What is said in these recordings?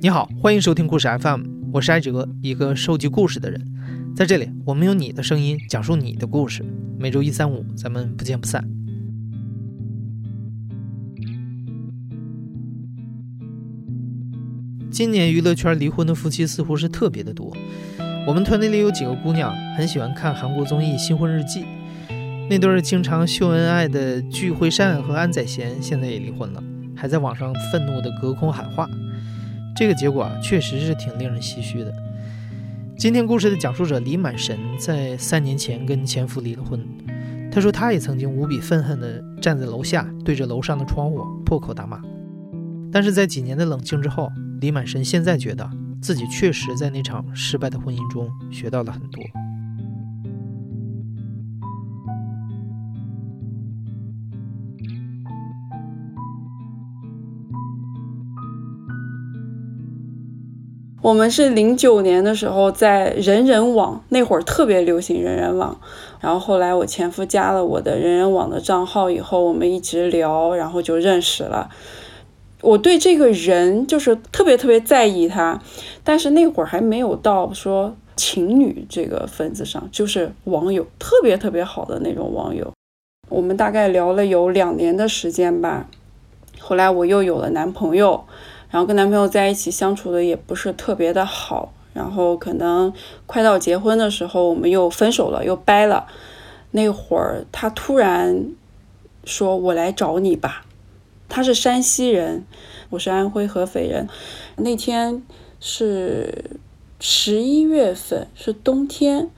你好，欢迎收听故事 FM，我是艾哲，一个收集故事的人。在这里，我们用你的声音讲述你的故事。每周一、三、五，咱们不见不散。今年娱乐圈离婚的夫妻似乎是特别的多。我们团队里有几个姑娘很喜欢看韩国综艺《新婚日记》，那对经常秀恩爱的具惠善和安宰贤现在也离婚了，还在网上愤怒的隔空喊话。这个结果啊，确实是挺令人唏嘘的。今天故事的讲述者李满神在三年前跟前夫离了婚。他说，他也曾经无比愤恨地站在楼下，对着楼上的窗户破口大骂。但是在几年的冷静之后，李满神现在觉得自己确实在那场失败的婚姻中学到了很多。我们是零九年的时候在人人网，那会儿特别流行人人网，然后后来我前夫加了我的人人网的账号以后，我们一直聊，然后就认识了。我对这个人就是特别特别在意他，但是那会儿还没有到说情侣这个份子上，就是网友，特别特别好的那种网友。我们大概聊了有两年的时间吧，后来我又有了男朋友。然后跟男朋友在一起相处的也不是特别的好，然后可能快到结婚的时候，我们又分手了，又掰了。那会儿他突然说：“我来找你吧。”他是山西人，我是安徽合肥人。那天是十一月份，是冬天，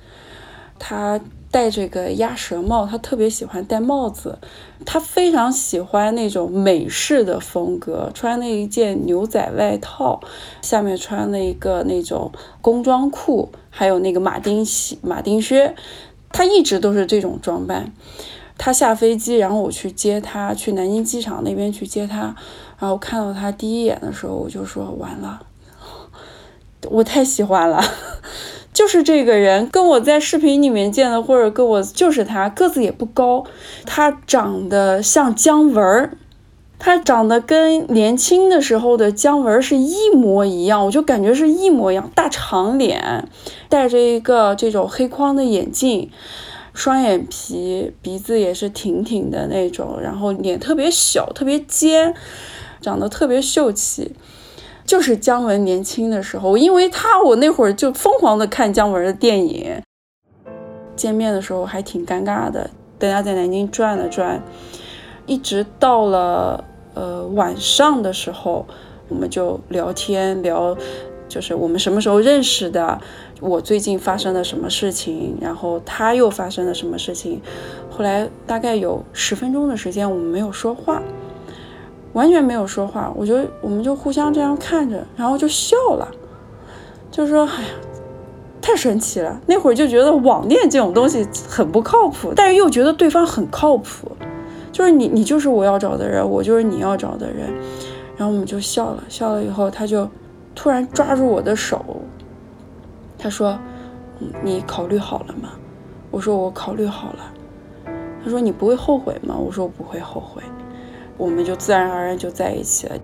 他。戴这个鸭舌帽，他特别喜欢戴帽子。他非常喜欢那种美式的风格，穿那一件牛仔外套，下面穿了一个那种工装裤，还有那个马丁鞋、马丁靴。他一直都是这种装扮。他下飞机，然后我去接他，去南京机场那边去接他。然后看到他第一眼的时候，我就说完了，我太喜欢了。就是这个人，跟我在视频里面见的，或者跟我就是他，个子也不高，他长得像姜文儿，他长得跟年轻的时候的姜文是一模一样，我就感觉是一模一样，大长脸，戴着一个这种黑框的眼镜，双眼皮，鼻子也是挺挺的那种，然后脸特别小，特别尖，长得特别秀气。就是姜文年轻的时候，因为他我那会儿就疯狂的看姜文的电影。见面的时候还挺尴尬的，大家在南京转了转，一直到了呃晚上的时候，我们就聊天聊，就是我们什么时候认识的，我最近发生了什么事情，然后他又发生了什么事情。后来大概有十分钟的时间，我们没有说话。完全没有说话，我就我们就互相这样看着，然后就笑了，就说：“哎呀，太神奇了！”那会儿就觉得网恋这种东西很不靠谱，但是又觉得对方很靠谱，就是你你就是我要找的人，我就是你要找的人。然后我们就笑了笑了以后，他就突然抓住我的手，他说：“你考虑好了吗？”我说：“我考虑好了。”他说：“你不会后悔吗？”我说：“我不会后悔。”我们就自然而然就在一起了。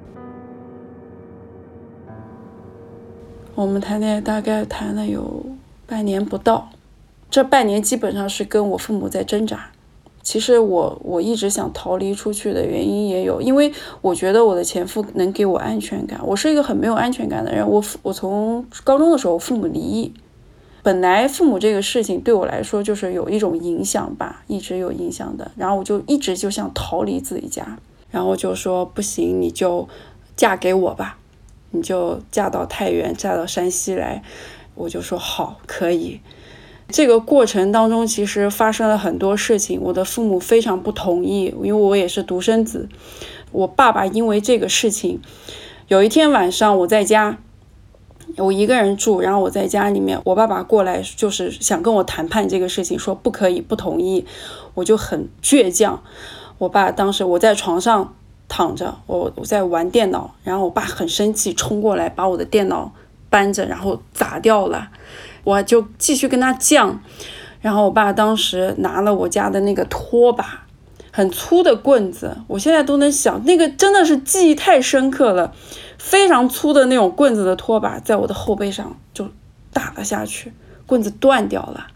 我们谈恋爱大概谈了有半年不到，这半年基本上是跟我父母在挣扎。其实我我一直想逃离出去的原因也有，因为我觉得我的前夫能给我安全感。我是一个很没有安全感的人。我父我从高中的时候父母离异，本来父母这个事情对我来说就是有一种影响吧，一直有影响的。然后我就一直就想逃离自己家。然后就说不行，你就嫁给我吧，你就嫁到太原，嫁到山西来。我就说好，可以。这个过程当中，其实发生了很多事情。我的父母非常不同意，因为我也是独生子。我爸爸因为这个事情，有一天晚上我在家，我一个人住，然后我在家里面，我爸爸过来就是想跟我谈判这个事情，说不可以，不同意。我就很倔强。我爸当时我在床上躺着，我我在玩电脑，然后我爸很生气，冲过来把我的电脑搬着，然后砸掉了。我就继续跟他犟，然后我爸当时拿了我家的那个拖把，很粗的棍子，我现在都能想，那个真的是记忆太深刻了。非常粗的那种棍子的拖把，在我的后背上就打了下去，棍子断掉了。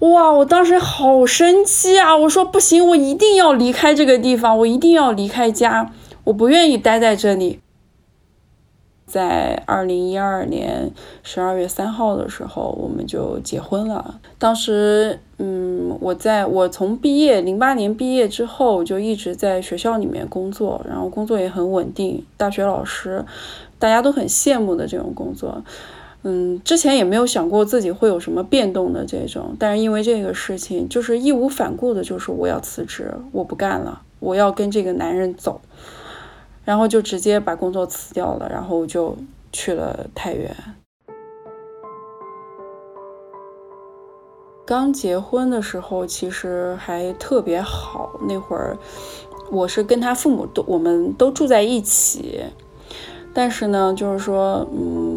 哇！我当时好生气啊！我说不行，我一定要离开这个地方，我一定要离开家，我不愿意待在这里。在二零一二年十二月三号的时候，我们就结婚了。当时，嗯，我在我从毕业零八年毕业之后，就一直在学校里面工作，然后工作也很稳定，大学老师，大家都很羡慕的这种工作。嗯，之前也没有想过自己会有什么变动的这种，但是因为这个事情，就是义无反顾的，就是我要辞职，我不干了，我要跟这个男人走。然后就直接把工作辞掉了，然后就去了太原。刚结婚的时候其实还特别好，那会儿我是跟他父母都我们都住在一起，但是呢，就是说，嗯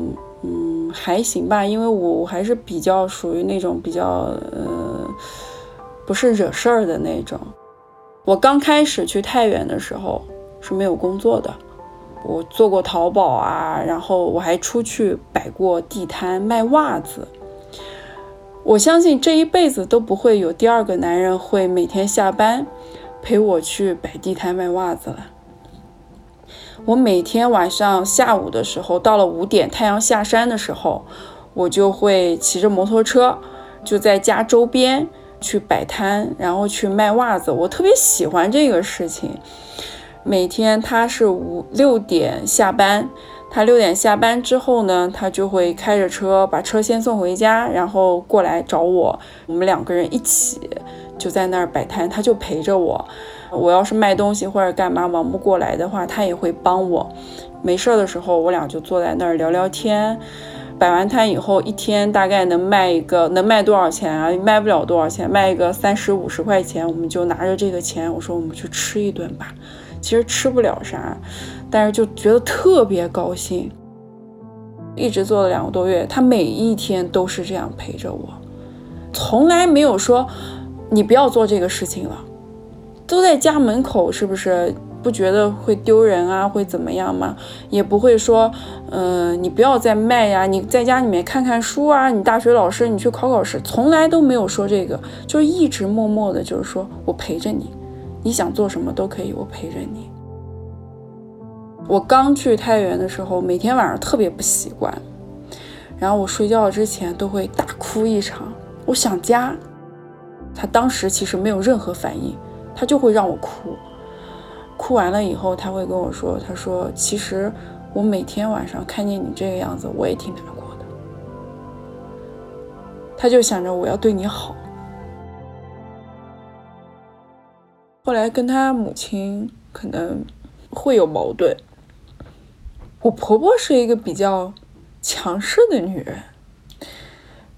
还行吧，因为我我还是比较属于那种比较呃不是惹事儿的那种。我刚开始去太原的时候。是没有工作的，我做过淘宝啊，然后我还出去摆过地摊卖袜子。我相信这一辈子都不会有第二个男人会每天下班陪我去摆地摊卖袜子了。我每天晚上下午的时候，到了五点太阳下山的时候，我就会骑着摩托车就在家周边去摆摊，然后去卖袜子。我特别喜欢这个事情。每天他是五六点下班，他六点下班之后呢，他就会开着车把车先送回家，然后过来找我，我们两个人一起就在那儿摆摊，他就陪着我。我要是卖东西或者干嘛忙不过来的话，他也会帮我。没事儿的时候，我俩就坐在那儿聊聊天。摆完摊以后，一天大概能卖一个，能卖多少钱啊？卖不了多少钱，卖一个三十五十块钱，我们就拿着这个钱，我说我们去吃一顿吧。其实吃不了啥，但是就觉得特别高兴。一直做了两个多月，他每一天都是这样陪着我，从来没有说你不要做这个事情了。都在家门口，是不是不觉得会丢人啊？会怎么样吗？也不会说，嗯，你不要再卖呀，你在家里面看看书啊，你大学老师你去考考试，从来都没有说这个，就一直默默的，就是说我陪着你。你想做什么都可以，我陪着你。我刚去太原的时候，每天晚上特别不习惯，然后我睡觉之前都会大哭一场，我想家。他当时其实没有任何反应，他就会让我哭。哭完了以后，他会跟我说：“他说其实我每天晚上看见你这个样子，我也挺难过的。”他就想着我要对你好。后来跟他母亲可能会有矛盾。我婆婆是一个比较强势的女人，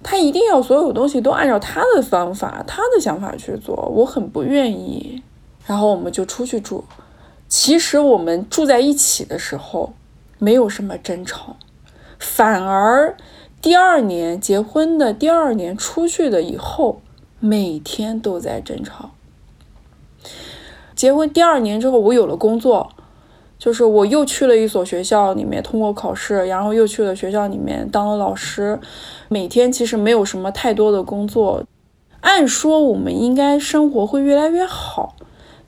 他一定要所有东西都按照他的方法、他的想法去做，我很不愿意。然后我们就出去住。其实我们住在一起的时候没有什么争吵，反而第二年结婚的第二年出去的以后，每天都在争吵。结婚第二年之后，我有了工作，就是我又去了一所学校里面通过考试，然后又去了学校里面当了老师。每天其实没有什么太多的工作，按说我们应该生活会越来越好，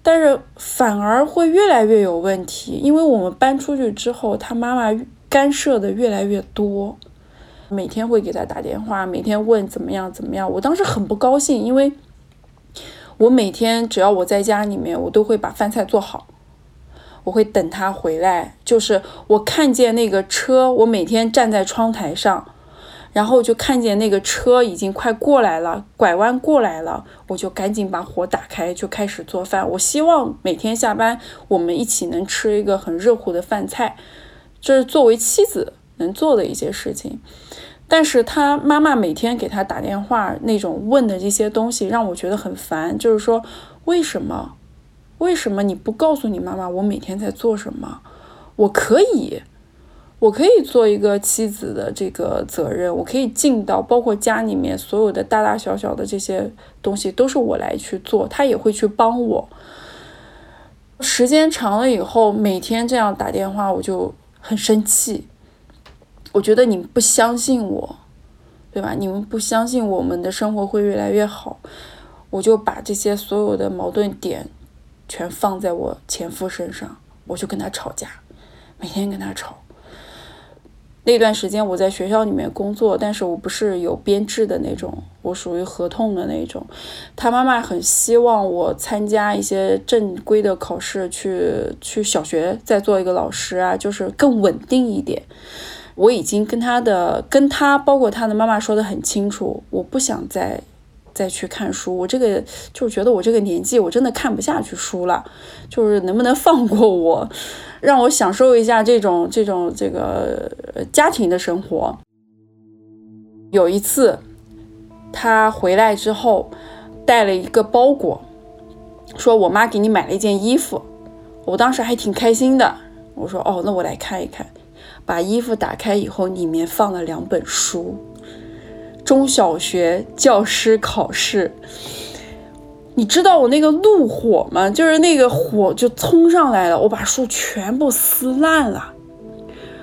但是反而会越来越有问题，因为我们搬出去之后，他妈妈干涉的越来越多，每天会给他打电话，每天问怎么样怎么样。我当时很不高兴，因为。我每天只要我在家里面，我都会把饭菜做好，我会等他回来。就是我看见那个车，我每天站在窗台上，然后就看见那个车已经快过来了，拐弯过来了，我就赶紧把火打开，就开始做饭。我希望每天下班我们一起能吃一个很热乎的饭菜，这是作为妻子能做的一些事情。但是他妈妈每天给他打电话，那种问的这些东西让我觉得很烦。就是说，为什么？为什么你不告诉你妈妈我每天在做什么？我可以，我可以做一个妻子的这个责任，我可以尽到，包括家里面所有的大大小小的这些东西都是我来去做，他也会去帮我。时间长了以后，每天这样打电话，我就很生气。我觉得你们不相信我，对吧？你们不相信我们的生活会越来越好，我就把这些所有的矛盾点全放在我前夫身上，我就跟他吵架，每天跟他吵。那段时间我在学校里面工作，但是我不是有编制的那种，我属于合同的那种。他妈妈很希望我参加一些正规的考试，去去小学再做一个老师啊，就是更稳定一点。我已经跟他的跟他包括他的妈妈说的很清楚，我不想再再去看书。我这个就觉得我这个年纪，我真的看不下去书了，就是能不能放过我？让我享受一下这种这种这个家庭的生活。有一次，他回来之后带了一个包裹，说我妈给你买了一件衣服。我当时还挺开心的，我说哦，那我来看一看。把衣服打开以后，里面放了两本书，中小学教师考试。你知道我那个怒火吗？就是那个火就冲上来了，我把书全部撕烂了，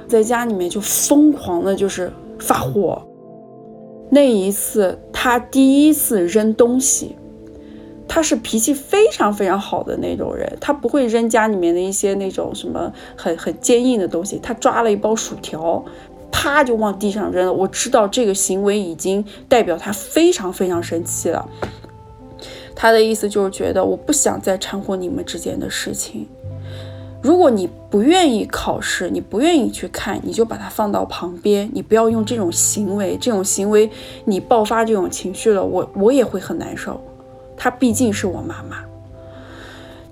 在家里面就疯狂的，就是发火。那一次他第一次扔东西，他是脾气非常非常好的那种人，他不会扔家里面的一些那种什么很很坚硬的东西。他抓了一包薯条，啪就往地上扔了。我知道这个行为已经代表他非常非常生气了。他的意思就是觉得我不想再掺和你们之间的事情。如果你不愿意考试，你不愿意去看，你就把它放到旁边，你不要用这种行为。这种行为你爆发这种情绪了，我我也会很难受。她毕竟是我妈妈。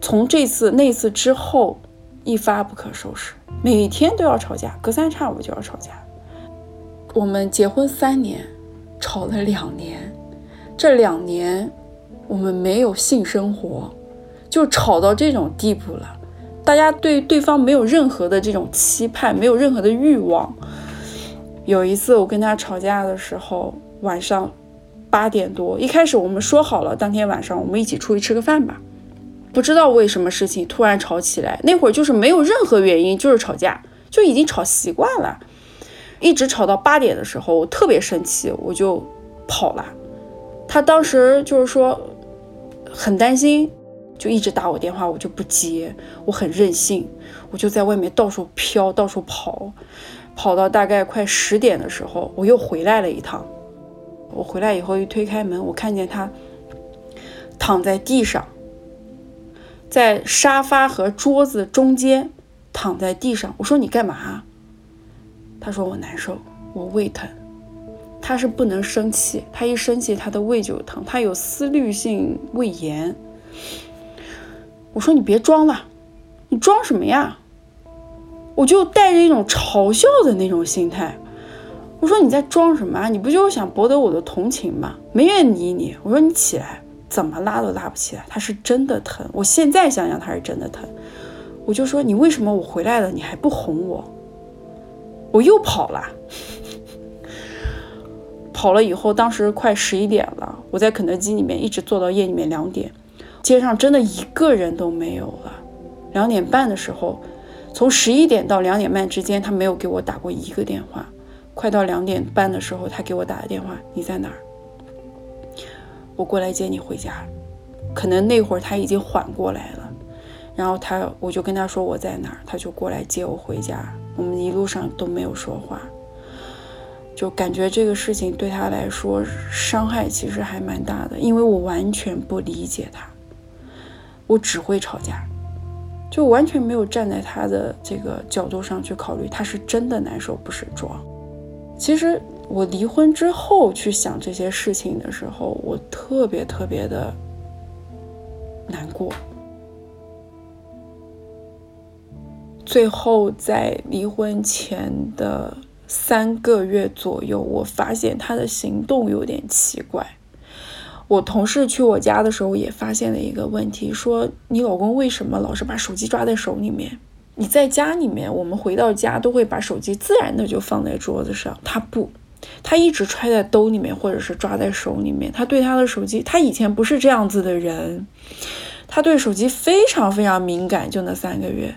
从这次那次之后，一发不可收拾，每天都要吵架，隔三差五就要吵架。我们结婚三年，吵了两年，这两年。我们没有性生活，就吵到这种地步了。大家对对方没有任何的这种期盼，没有任何的欲望。有一次我跟他吵架的时候，晚上八点多，一开始我们说好了，当天晚上我们一起出去吃个饭吧。不知道为什么事情突然吵起来，那会儿就是没有任何原因，就是吵架，就已经吵习惯了，一直吵到八点的时候，我特别生气，我就跑了。他当时就是说。很担心，就一直打我电话，我就不接。我很任性，我就在外面到处飘，到处跑，跑到大概快十点的时候，我又回来了一趟。我回来以后一推开门，我看见他躺在地上，在沙发和桌子中间躺在地上。我说你干嘛？他说我难受，我胃疼。他是不能生气，他一生气他的胃就疼，他有思虑性胃炎。我说你别装了，你装什么呀？我就带着一种嘲笑的那种心态，我说你在装什么啊？你不就是想博得我的同情吗？没人理你。我说你起来，怎么拉都拉不起来，他是真的疼。我现在想想他是真的疼。我就说你为什么我回来了你还不哄我？我又跑了。跑了以后，当时快十一点了，我在肯德基里面一直坐到夜里面两点，街上真的一个人都没有了。两点半的时候，从十一点到两点半之间，他没有给我打过一个电话。快到两点半的时候，他给我打的电话：“你在哪儿？我过来接你回家。”可能那会儿他已经缓过来了，然后他我就跟他说我在哪儿，他就过来接我回家。我们一路上都没有说话。就感觉这个事情对他来说伤害其实还蛮大的，因为我完全不理解他，我只会吵架，就完全没有站在他的这个角度上去考虑，他是真的难受，不是装。其实我离婚之后去想这些事情的时候，我特别特别的难过。最后在离婚前的。三个月左右，我发现他的行动有点奇怪。我同事去我家的时候也发现了一个问题，说你老公为什么老是把手机抓在手里面？你在家里面，我们回到家都会把手机自然的就放在桌子上，他不，他一直揣在兜里面或者是抓在手里面。他对他的手机，他以前不是这样子的人，他对手机非常非常敏感。就那三个月。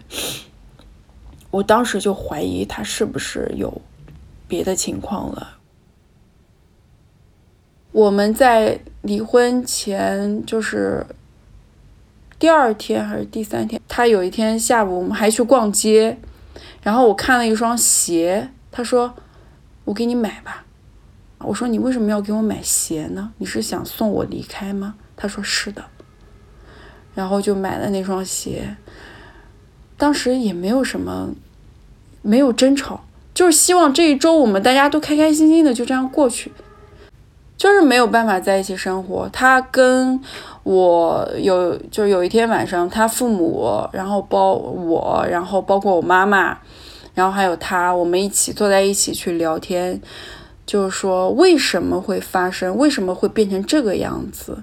我当时就怀疑他是不是有别的情况了。我们在离婚前就是第二天还是第三天，他有一天下午我们还去逛街，然后我看了一双鞋，他说：“我给你买吧。”我说：“你为什么要给我买鞋呢？你是想送我离开吗？”他说：“是的。”然后就买了那双鞋。当时也没有什么，没有争吵，就是希望这一周我们大家都开开心心的就这样过去。就是没有办法在一起生活。他跟我有，就是有一天晚上，他父母，然后包我，然后包括我妈妈，然后还有他，我们一起坐在一起去聊天，就是说为什么会发生，为什么会变成这个样子。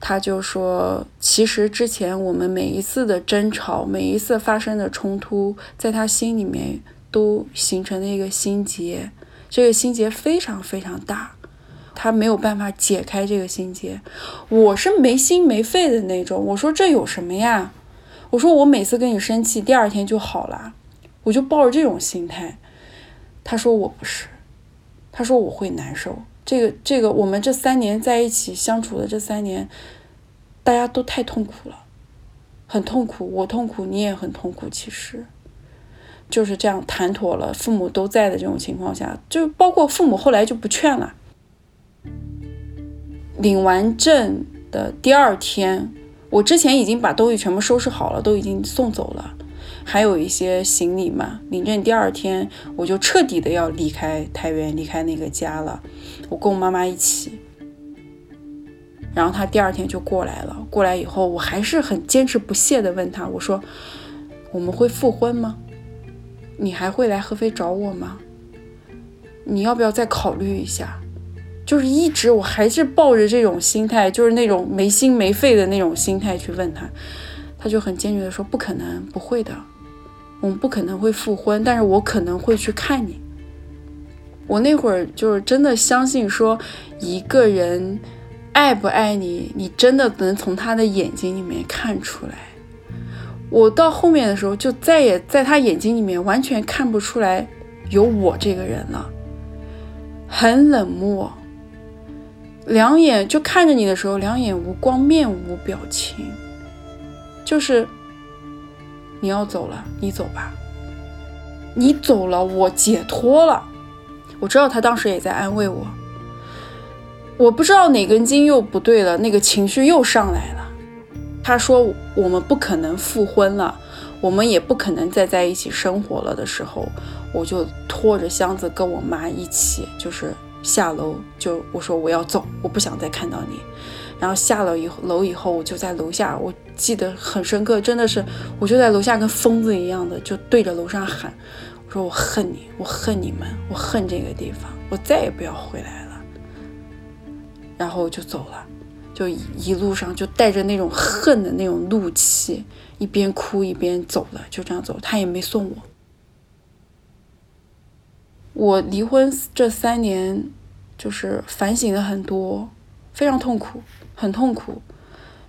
他就说，其实之前我们每一次的争吵，每一次发生的冲突，在他心里面都形成了一个心结，这个心结非常非常大，他没有办法解开这个心结。我是没心没肺的那种，我说这有什么呀？我说我每次跟你生气，第二天就好了，我就抱着这种心态。他说我不是，他说我会难受。这个这个，我们这三年在一起相处的这三年，大家都太痛苦了，很痛苦，我痛苦，你也很痛苦。其实就是这样谈妥了，父母都在的这种情况下，就包括父母后来就不劝了。领完证的第二天，我之前已经把东西全部收拾好了，都已经送走了。还有一些行李嘛，领证第二天我就彻底的要离开太原，离开那个家了。我跟我妈妈一起，然后他第二天就过来了。过来以后，我还是很坚持不懈的问他，我说：“我们会复婚吗？你还会来合肥找我吗？你要不要再考虑一下？”就是一直我还是抱着这种心态，就是那种没心没肺的那种心态去问他，他就很坚决的说：“不可能，不会的。”我们不可能会复婚，但是我可能会去看你。我那会儿就是真的相信说，一个人爱不爱你，你真的能从他的眼睛里面看出来。我到后面的时候，就再也在他眼睛里面完全看不出来有我这个人了，很冷漠，两眼就看着你的时候，两眼无光，面无表情，就是。你要走了，你走吧。你走了，我解脱了。我知道他当时也在安慰我。我不知道哪根筋又不对了，那个情绪又上来了。他说我们不可能复婚了，我们也不可能再在一起生活了的时候，我就拖着箱子跟我妈一起，就是下楼，就我说我要走，我不想再看到你。然后下了以后楼以后，我就在楼下，我记得很深刻，真的是，我就在楼下跟疯子一样的，就对着楼上喊，我说我恨你，我恨你们，我恨这个地方，我再也不要回来了。然后我就走了，就一路上就带着那种恨的那种怒气，一边哭一边走了，就这样走，他也没送我。我离婚这三年，就是反省了很多，非常痛苦。很痛苦，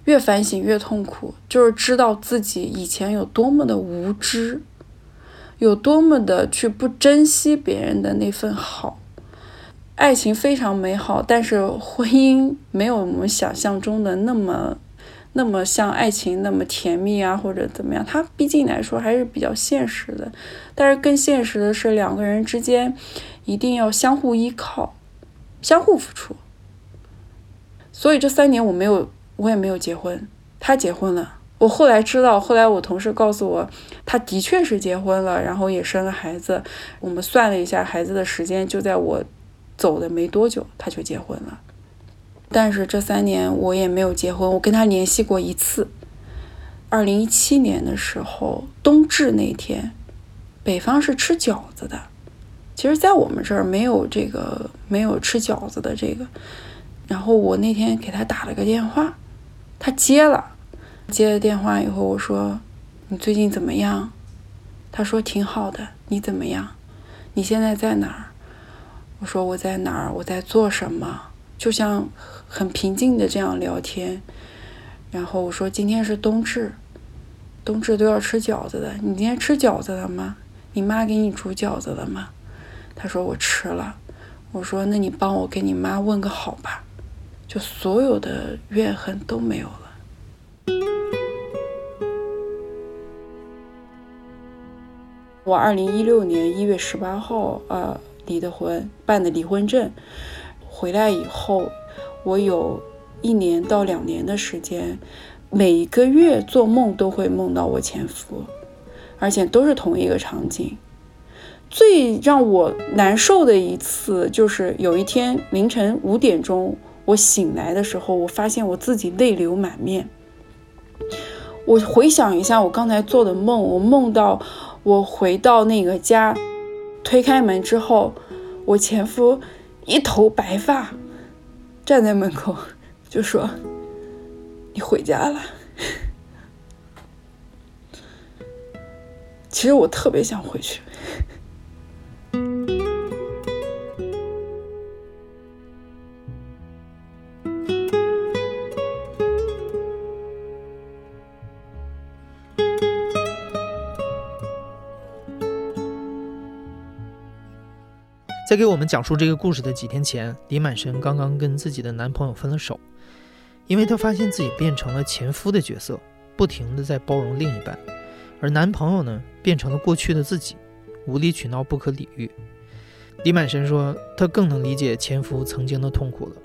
越反省越痛苦，就是知道自己以前有多么的无知，有多么的去不珍惜别人的那份好。爱情非常美好，但是婚姻没有我们想象中的那么，那么像爱情那么甜蜜啊，或者怎么样。它毕竟来说还是比较现实的，但是更现实的是两个人之间一定要相互依靠，相互付出。所以这三年我没有，我也没有结婚。他结婚了，我后来知道，后来我同事告诉我，他的确是结婚了，然后也生了孩子。我们算了一下孩子的时间，就在我走的没多久，他就结婚了。但是这三年我也没有结婚，我跟他联系过一次。二零一七年的时候，冬至那天，北方是吃饺子的。其实，在我们这儿没有这个，没有吃饺子的这个。然后我那天给他打了个电话，他接了，接了电话以后我说：“你最近怎么样？”他说：“挺好的，你怎么样？你现在在哪儿？”我说：“我在哪儿？我在做什么？”就像很平静的这样聊天。然后我说：“今天是冬至，冬至都要吃饺子的，你今天吃饺子了吗？你妈给你煮饺子了吗？”他说：“我吃了。”我说：“那你帮我给你妈问个好吧。”就所有的怨恨都没有了。我二零一六年一月十八号呃离的婚，办的离婚证。回来以后，我有一年到两年的时间，每个月做梦都会梦到我前夫，而且都是同一个场景。最让我难受的一次，就是有一天凌晨五点钟。我醒来的时候，我发现我自己泪流满面。我回想一下我刚才做的梦，我梦到我回到那个家，推开门之后，我前夫一头白发站在门口，就说：“你回家了。”其实我特别想回去。在给我们讲述这个故事的几天前，李满神刚刚跟自己的男朋友分了手，因为她发现自己变成了前夫的角色，不停的在包容另一半，而男朋友呢，变成了过去的自己，无理取闹，不可理喻。李满神说，他更能理解前夫曾经的痛苦了。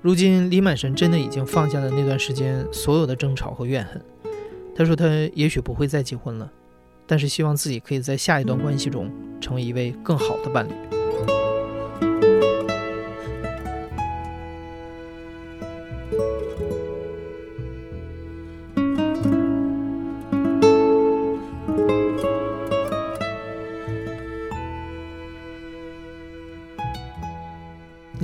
如今，李满神真的已经放下了那段时间所有的争吵和怨恨。他说，他也许不会再结婚了，但是希望自己可以在下一段关系中成为一位更好的伴侣。